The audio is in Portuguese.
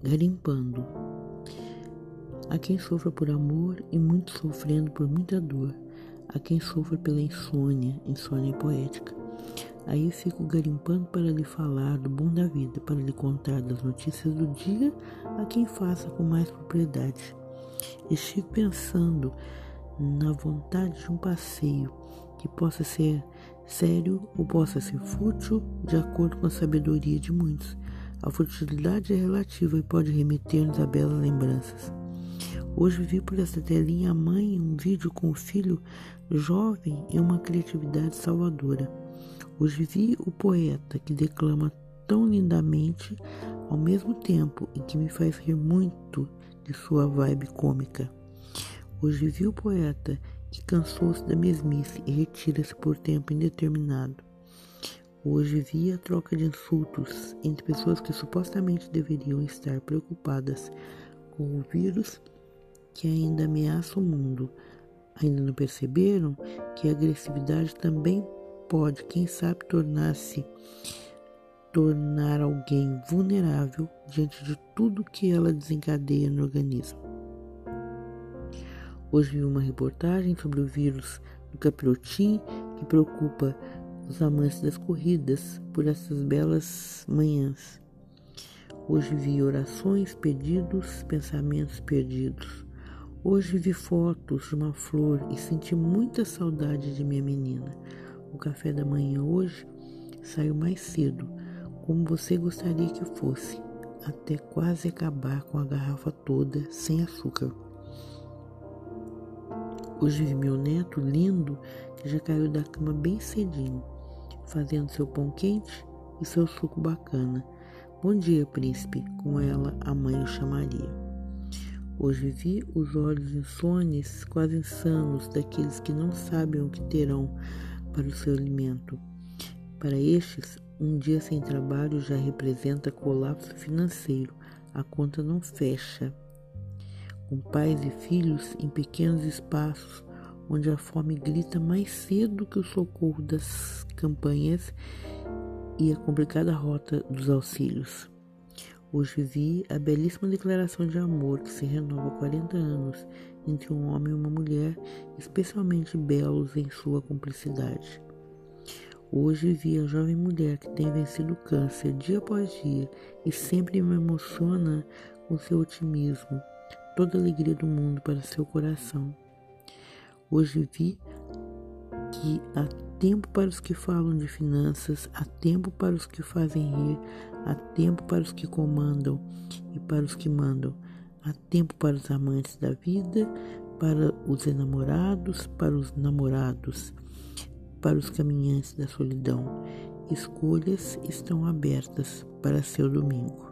Garimpando. Há quem sofra por amor e muito sofrendo por muita dor. Há quem sofra pela insônia, insônia poética. Aí fico garimpando para lhe falar do bom da vida, para lhe contar das notícias do dia a quem faça com mais propriedade. Estive pensando na vontade de um passeio que possa ser sério ou possa ser fútil, de acordo com a sabedoria de muitos. A futilidade é relativa e pode remeter-nos a belas lembranças. Hoje vi por essa telinha a mãe um vídeo com o filho jovem e uma criatividade salvadora. Hoje vi o poeta que declama tão lindamente ao mesmo tempo e que me faz rir muito de sua vibe cômica. Hoje vi o poeta que cansou-se da mesmice e retira-se por tempo indeterminado. Hoje vi a troca de insultos entre pessoas que supostamente deveriam estar preocupadas com o vírus que ainda ameaça o mundo. Ainda não perceberam que a agressividade também pode, quem sabe, tornar-se tornar alguém vulnerável diante de tudo que ela desencadeia no organismo. Hoje vi uma reportagem sobre o vírus do capirotim que preocupa os amantes das corridas por essas belas manhãs. Hoje vi orações, pedidos, pensamentos perdidos. Hoje vi fotos de uma flor e senti muita saudade de minha menina. O café da manhã hoje saiu mais cedo, como você gostaria que fosse, até quase acabar com a garrafa toda sem açúcar. Hoje vi meu neto lindo que já caiu da cama bem cedinho, fazendo seu pão quente e seu suco bacana. Bom dia, príncipe, como ela, a mãe, o chamaria. Hoje vi os olhos insones, quase insanos, daqueles que não sabem o que terão para o seu alimento. Para estes, um dia sem trabalho já representa colapso financeiro, a conta não fecha com pais e filhos em pequenos espaços onde a fome grita mais cedo que o socorro das campanhas e a complicada rota dos auxílios. Hoje vi a belíssima declaração de amor que se renova há 40 anos entre um homem e uma mulher, especialmente belos em sua cumplicidade. Hoje vi a jovem mulher que tem vencido o câncer dia após dia e sempre me emociona com seu otimismo, toda a alegria do mundo para seu coração. Hoje vi que há tempo para os que falam de finanças, há tempo para os que fazem rir, há tempo para os que comandam e para os que mandam, há tempo para os amantes da vida, para os enamorados, para os namorados, para os caminhantes da solidão. Escolhas estão abertas para seu domingo.